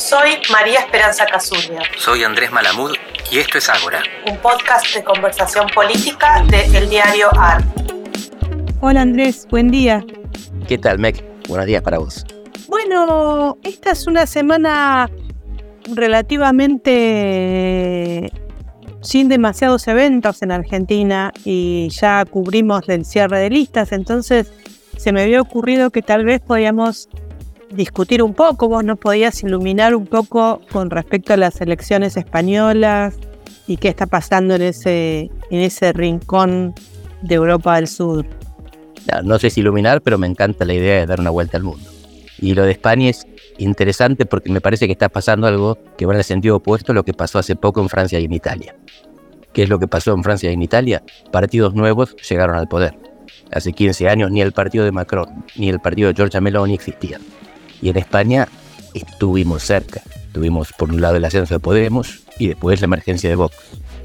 Soy María Esperanza Casuria. Soy Andrés Malamud y esto es Ágora. Un podcast de conversación política de El Diario AR. Hola Andrés, buen día. ¿Qué tal, Meg? Buenos días para vos. Bueno, esta es una semana relativamente sin demasiados eventos en Argentina y ya cubrimos el cierre de listas, entonces se me había ocurrido que tal vez podíamos discutir un poco, vos nos podías iluminar un poco con respecto a las elecciones españolas y qué está pasando en ese, en ese rincón de Europa del Sur. No, sé si iluminar, pero me encanta la idea de dar una vuelta al mundo. Y lo de España es interesante porque me parece que está pasando algo que va en el sentido opuesto a lo que pasó hace poco en Francia y en Italia. ¿Qué es lo que pasó en Francia y en Italia? Partidos nuevos llegaron al poder. Hace 15 años ni el partido de Macron ni el partido de Giorgia Meloni existían. Y en España estuvimos cerca. Tuvimos por un lado el ascenso de Podemos y después la emergencia de Vox.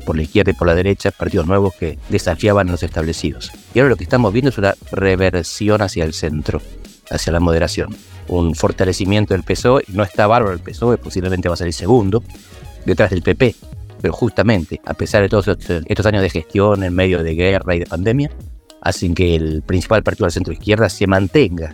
Por la izquierda y por la derecha, partidos nuevos que desafiaban a los establecidos. Y ahora lo que estamos viendo es una reversión hacia el centro, hacia la moderación. Un fortalecimiento del PSOE. No está bárbaro el PSOE, posiblemente va a el segundo, detrás del PP. Pero justamente, a pesar de todos estos años de gestión en medio de guerra y de pandemia, hacen que el principal partido de la centro izquierda se mantenga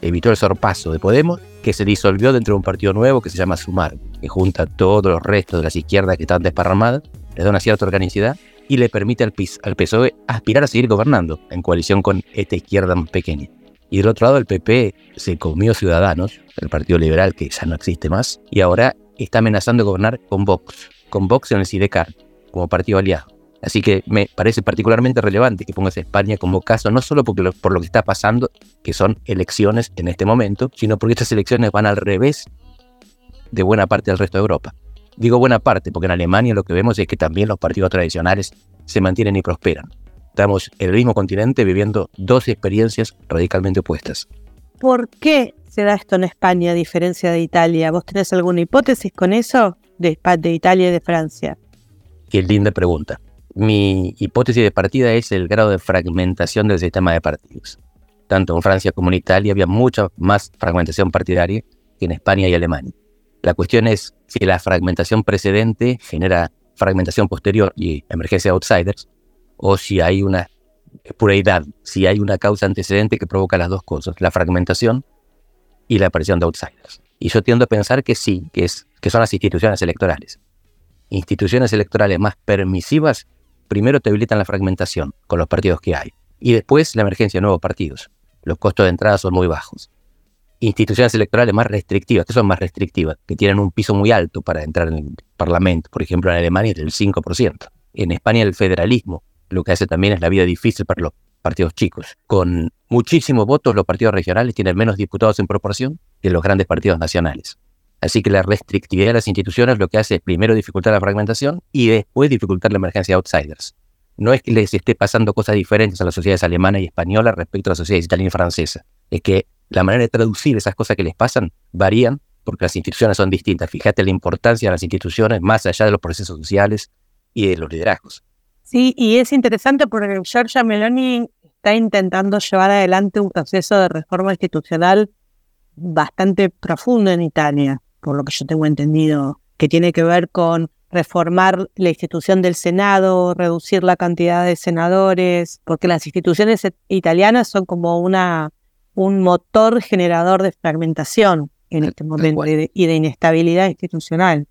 evitó el sorpaso de Podemos, que se disolvió dentro de un partido nuevo que se llama Sumar, que junta todos los restos de las izquierdas que están desparramadas, le da una cierta organicidad y le permite al, al PSOE aspirar a seguir gobernando en coalición con esta izquierda más pequeña. Y del otro lado el PP se comió Ciudadanos, el Partido Liberal que ya no existe más, y ahora está amenazando gobernar con Vox, con Vox en el SIDECAR, como partido aliado. Así que me parece particularmente relevante que pongas a España como caso, no solo porque por lo que está pasando, que son elecciones en este momento, sino porque estas elecciones van al revés de buena parte del resto de Europa. Digo buena parte porque en Alemania lo que vemos es que también los partidos tradicionales se mantienen y prosperan. Estamos en el mismo continente viviendo dos experiencias radicalmente opuestas. ¿Por qué se da esto en España a diferencia de Italia? ¿Vos tenés alguna hipótesis con eso de, de Italia y de Francia? Qué linda pregunta. Mi hipótesis de partida es el grado de fragmentación del sistema de partidos. Tanto en Francia como en Italia había mucha más fragmentación partidaria que en España y Alemania. La cuestión es si la fragmentación precedente genera fragmentación posterior y emergencia de outsiders, o si hay una puridad, si hay una causa antecedente que provoca las dos cosas, la fragmentación y la aparición de outsiders. Y yo tiendo a pensar que sí, que, es, que son las instituciones electorales. Instituciones electorales más permisivas primero te habilitan la fragmentación con los partidos que hay y después la emergencia de nuevos partidos. Los costos de entrada son muy bajos. Instituciones electorales más restrictivas, que son más restrictivas, que tienen un piso muy alto para entrar en el Parlamento. Por ejemplo, en Alemania es del 5%. En España el federalismo lo que hace también es la vida difícil para los partidos chicos. Con muchísimos votos los partidos regionales tienen menos diputados en proporción que los grandes partidos nacionales. Así que la restrictividad de las instituciones lo que hace es primero dificultar la fragmentación y después dificultar la emergencia de outsiders. No es que les esté pasando cosas diferentes a las sociedades alemana y española respecto a las sociedades italiana y francesa. Es que la manera de traducir esas cosas que les pasan varían porque las instituciones son distintas. Fíjate la importancia de las instituciones más allá de los procesos sociales y de los liderazgos. Sí, y es interesante porque Giorgia Meloni está intentando llevar adelante un proceso de reforma institucional bastante profundo en Italia por lo que yo tengo entendido, que tiene que ver con reformar la institución del Senado, reducir la cantidad de senadores, porque las instituciones italianas son como una, un motor generador de fragmentación en este momento y de, inestabilidad institucional.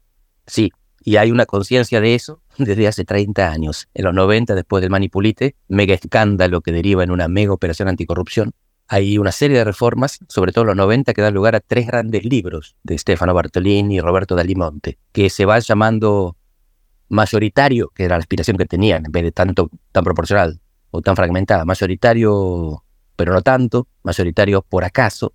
Sí, y hay una conciencia de eso desde hace 30 años. En los 90, después del Manipulite, mega escándalo que deriva en una mega operación anticorrupción, hay una serie de reformas, sobre todo en los 90, que dan lugar a tres grandes libros de Stefano Bartolini y Roberto Dalimonte, que se van llamando mayoritario, que era la aspiración que tenían, en vez de tanto tan proporcional o tan fragmentada, mayoritario, pero no tanto, mayoritario por acaso,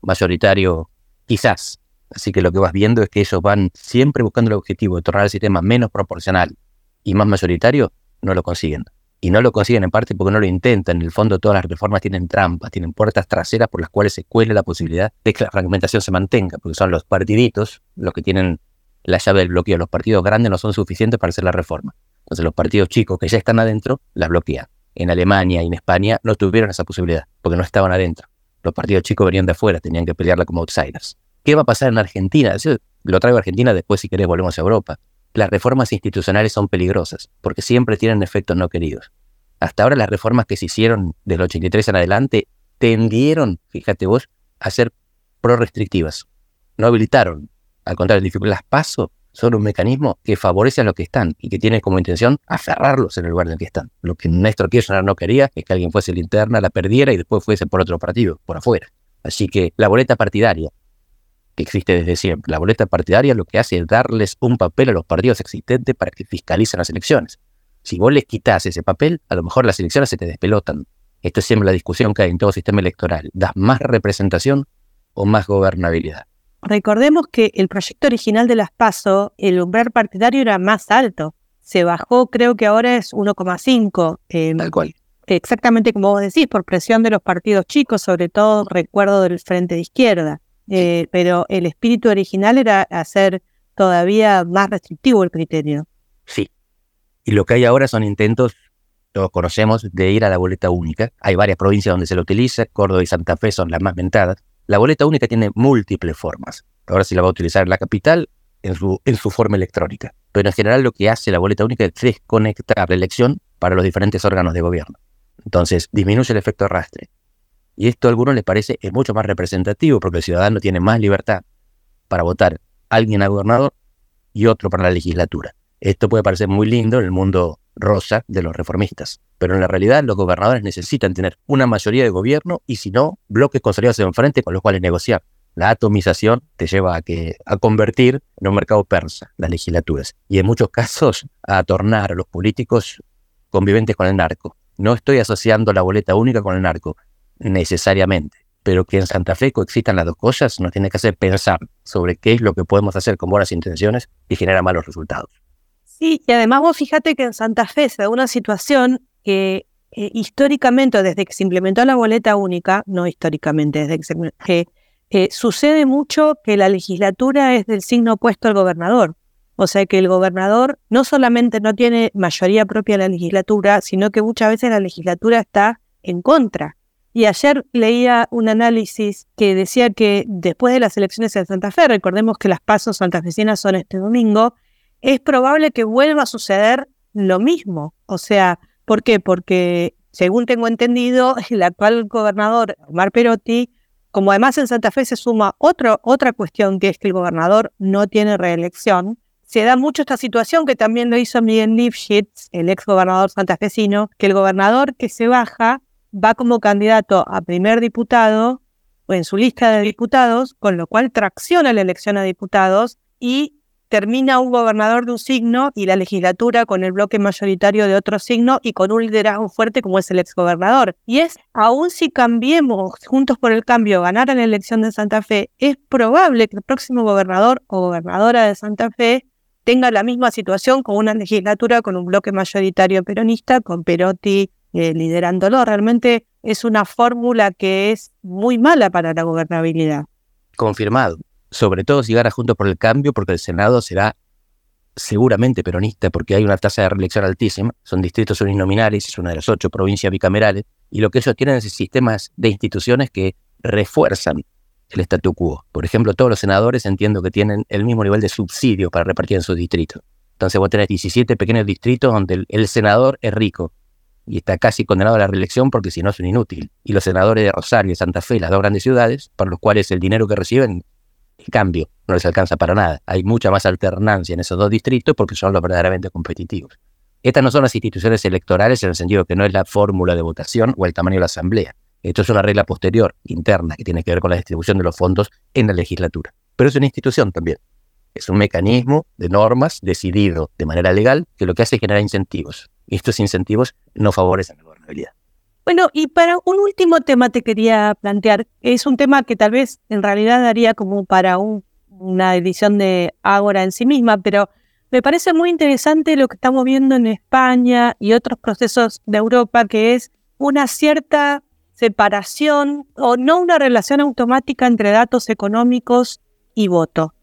mayoritario quizás. Así que lo que vas viendo es que ellos van siempre buscando el objetivo de tornar el sistema menos proporcional y más mayoritario, no lo consiguen y no lo consiguen en parte porque no lo intentan. En el fondo todas las reformas tienen trampas, tienen puertas traseras por las cuales se cuele la posibilidad de que la fragmentación se mantenga, porque son los partiditos los que tienen la llave del bloqueo. Los partidos grandes no son suficientes para hacer la reforma. Entonces los partidos chicos que ya están adentro las bloquean. En Alemania y en España no tuvieron esa posibilidad porque no estaban adentro. Los partidos chicos venían de afuera, tenían que pelearla como outsiders. ¿Qué va a pasar en Argentina? lo traigo a Argentina, después si querés volvemos a Europa. Las reformas institucionales son peligrosas porque siempre tienen efectos no queridos. Hasta ahora las reformas que se hicieron del 83 en adelante tendieron, fíjate vos, a ser pro-restrictivas. No habilitaron. Al contrario, las paso son un mecanismo que favorece a los que están y que tiene como intención aferrarlos en el lugar en el que están. Lo que Néstor Kirchner no quería es que alguien fuese linterna, la perdiera y después fuese por otro partido, por afuera. Así que la boleta partidaria, que existe desde siempre, la boleta partidaria lo que hace es darles un papel a los partidos existentes para que fiscalicen las elecciones. Si vos les quitas ese papel, a lo mejor las elecciones se te despelotan. Esto es siempre la discusión que hay en todo sistema electoral. ¿Das más representación o más gobernabilidad? Recordemos que el proyecto original de las PASO, el umbral partidario era más alto. Se bajó, creo que ahora es 1,5. Eh, Tal cual. Exactamente como vos decís, por presión de los partidos chicos, sobre todo recuerdo del Frente de Izquierda. Eh, pero el espíritu original era hacer todavía más restrictivo el criterio. Sí. Y lo que hay ahora son intentos, todos conocemos, de ir a la boleta única. Hay varias provincias donde se lo utiliza, Córdoba y Santa Fe son las más mentadas. La boleta única tiene múltiples formas. Ahora se la va a utilizar en la capital en su, en su forma electrónica. Pero en general lo que hace la boleta única es desconectar la elección para los diferentes órganos de gobierno. Entonces disminuye el efecto arrastre. Y esto a algunos les parece es mucho más representativo porque el ciudadano tiene más libertad para votar alguien a gobernador y otro para la legislatura. Esto puede parecer muy lindo en el mundo rosa de los reformistas, pero en la realidad los gobernadores necesitan tener una mayoría de gobierno y si no, bloques consolidados enfrente con los cuales negociar. La atomización te lleva a, que, a convertir en un mercado persa las legislaturas y en muchos casos a tornar a los políticos conviventes con el narco. No estoy asociando la boleta única con el narco, necesariamente, pero que en Santa Fe coexistan las dos cosas nos tiene que hacer pensar sobre qué es lo que podemos hacer con buenas intenciones y genera malos resultados. Sí, y además vos fíjate que en Santa Fe se da una situación que eh, históricamente, desde que se implementó la boleta única, no históricamente, desde que, se, eh, sucede mucho que la legislatura es del signo opuesto al gobernador. O sea que el gobernador no solamente no tiene mayoría propia en la legislatura, sino que muchas veces la legislatura está en contra. Y ayer leía un análisis que decía que después de las elecciones en Santa Fe, recordemos que las pasos santafesinas son este domingo, es probable que vuelva a suceder lo mismo. O sea, ¿por qué? Porque, según tengo entendido, el actual gobernador, Omar Perotti, como además en Santa Fe se suma otro, otra cuestión, que es que el gobernador no tiene reelección, se da mucho esta situación que también lo hizo Miguel Lifshitz, el ex gobernador santafesino, que el gobernador que se baja va como candidato a primer diputado o en su lista de diputados, con lo cual tracciona la elección a diputados y termina un gobernador de un signo y la legislatura con el bloque mayoritario de otro signo y con un liderazgo fuerte como es el exgobernador. Y es, aun si cambiemos juntos por el cambio, ganar la elección de Santa Fe, es probable que el próximo gobernador o gobernadora de Santa Fe tenga la misma situación con una legislatura con un bloque mayoritario peronista, con Perotti eh, liderándolo. Realmente es una fórmula que es muy mala para la gobernabilidad. Confirmado sobre todo si gana junto por el cambio, porque el Senado será seguramente peronista, porque hay una tasa de reelección altísima, son distritos uninominales, es una de las ocho provincias bicamerales, y lo que ellos tienen es sistemas de instituciones que refuerzan el statu quo. Por ejemplo, todos los senadores entiendo que tienen el mismo nivel de subsidio para repartir en sus distritos. Entonces vos tenés 17 pequeños distritos donde el, senador es rico y está casi condenado a la reelección porque si no es un inútil. Y los senadores de Rosario y Santa Fe, las dos grandes ciudades, para los cuales el dinero que reciben en cambio, no les alcanza para nada. Hay mucha más alternancia en esos dos distritos porque son los verdaderamente competitivos. Estas no son las instituciones electorales en el sentido que no es la fórmula de votación o el tamaño de la asamblea. Esto es una regla posterior, interna, que tiene que ver con la distribución de los fondos en la legislatura. Pero es una institución también. Es un mecanismo de normas decidido de manera legal que lo que hace es generar incentivos. Y estos incentivos no favorecen la gobernabilidad. Bueno, y para un último tema te quería plantear, es un tema que tal vez en realidad daría como para una edición de Ágora en sí misma, pero me parece muy interesante lo que estamos viendo en España y otros procesos de Europa, que es una cierta separación o no una relación automática entre datos económicos y voto,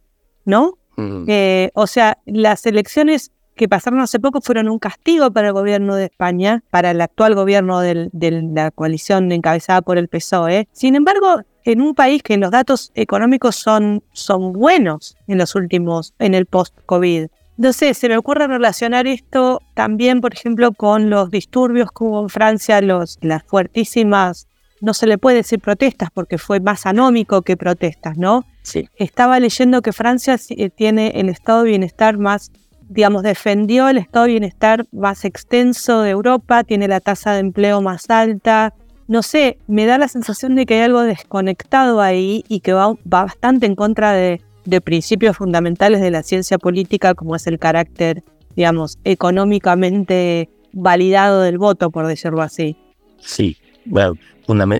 ¿no? Mm. Eh, o sea, las elecciones que pasaron hace poco fueron un castigo para el gobierno de España, para el actual gobierno de la coalición encabezada por el PSOE. Sin embargo, en un país que los datos económicos son, son buenos en los últimos, en el post-COVID. No sé, se me ocurre relacionar esto también, por ejemplo, con los disturbios que hubo en Francia, los, las fuertísimas, no se le puede decir protestas porque fue más anómico que protestas, ¿no? Sí. Estaba leyendo que Francia eh, tiene el estado de bienestar más, digamos, defendió el estado de bienestar más extenso de Europa, tiene la tasa de empleo más alta, no sé, me da la sensación de que hay algo desconectado ahí y que va, bastante en contra de, principios fundamentales de la ciencia política, como es el carácter, digamos, económicamente validado del voto, por decirlo así. Sí, bueno,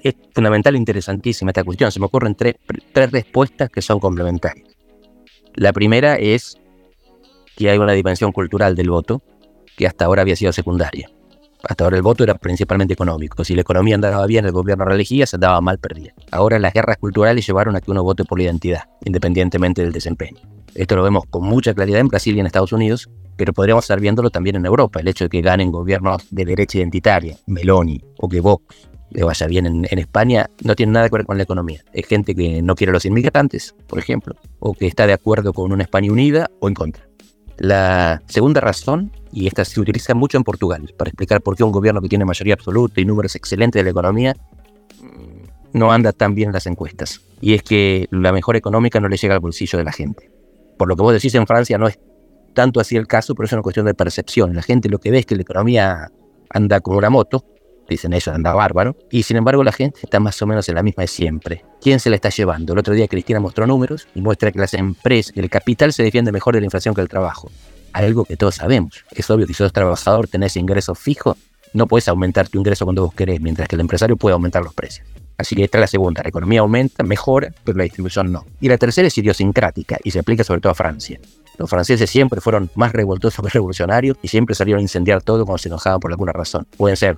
es fundamental e interesantísima esta cuestión. Se me ocurren tres, tres respuestas que son complementarias. La primera es que hay una dimensión cultural del voto que hasta ahora había sido secundaria. Hasta ahora el voto era principalmente económico. Si la economía andaba bien, el gobierno reelegía, se andaba mal, perdía. Ahora las guerras culturales llevaron a que uno vote por la identidad, independientemente del desempeño. Esto lo vemos con mucha claridad en Brasil y en Estados Unidos, pero podríamos estar viéndolo también en Europa. El hecho de que ganen gobiernos de derecha identitaria, Meloni, o que Vox le vaya bien en, en, España, no tiene nada que ver con la economía. Es gente que no quiere a los inmigrantes, por ejemplo, o que está de acuerdo con una España unida o en contra. La segunda razón y esta se utiliza mucho en Portugal para explicar por qué un gobierno que tiene mayoría absoluta y números excelentes de la economía mm, no anda tan bien en las encuestas. Y es que la mejor económica no le llega al bolsillo de la gente. Por lo que vos decís en Francia no es tanto así el caso, pero es una cuestión de percepción. La gente lo que ve es que la economía anda como una moto, dicen eso, anda bárbaro, y sin embargo la gente está más o menos en la misma de siempre. ¿Quién se la está llevando? El otro día Cristina mostró números y muestra que las empresas, el capital se defiende mejor de la inflación que el trabajo algo que todos sabemos. Es obvio que si sos trabajador, tenés ingresos fijos, no puedes aumentar tu ingreso cuando vos querés, mientras que el empresario puede aumentar los precios. Así que esta es la segunda, la economía aumenta, mejora, pero la distribución no. Y la tercera es idiosincrática y se aplica sobre todo a Francia. Los franceses siempre fueron más revoltosos que revolucionarios y siempre salieron a incendiar todo cuando se enojaban por alguna razón. Pueden ser,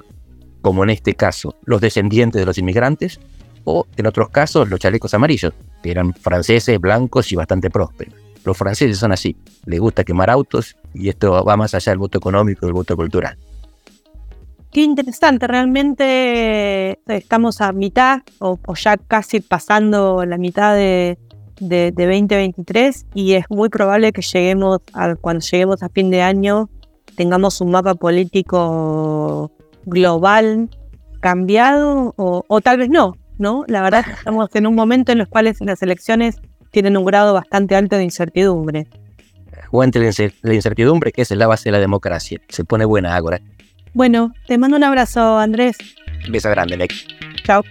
como en este caso, los descendientes de los inmigrantes o, en otros casos, los chalecos amarillos, que eran franceses, blancos y bastante prósperos. Los franceses son así, les gusta quemar autos y esto va más allá del voto económico y del voto cultural. Qué interesante, realmente eh, estamos a mitad o, ya casi pasando la mitad de, 2023 y es muy probable que lleguemos a, cuando lleguemos a fin de año tengamos un mapa político global cambiado o, o tal vez no, ¿no? La verdad es que estamos en un momento en los cuales las elecciones tienen un grado bastante alto de incertidumbre. Aguante la incertidumbre, que es la base de la democracia. Se pone buena ahora. Bueno, te mando un abrazo, Andrés. beso grande, Nick. Chao.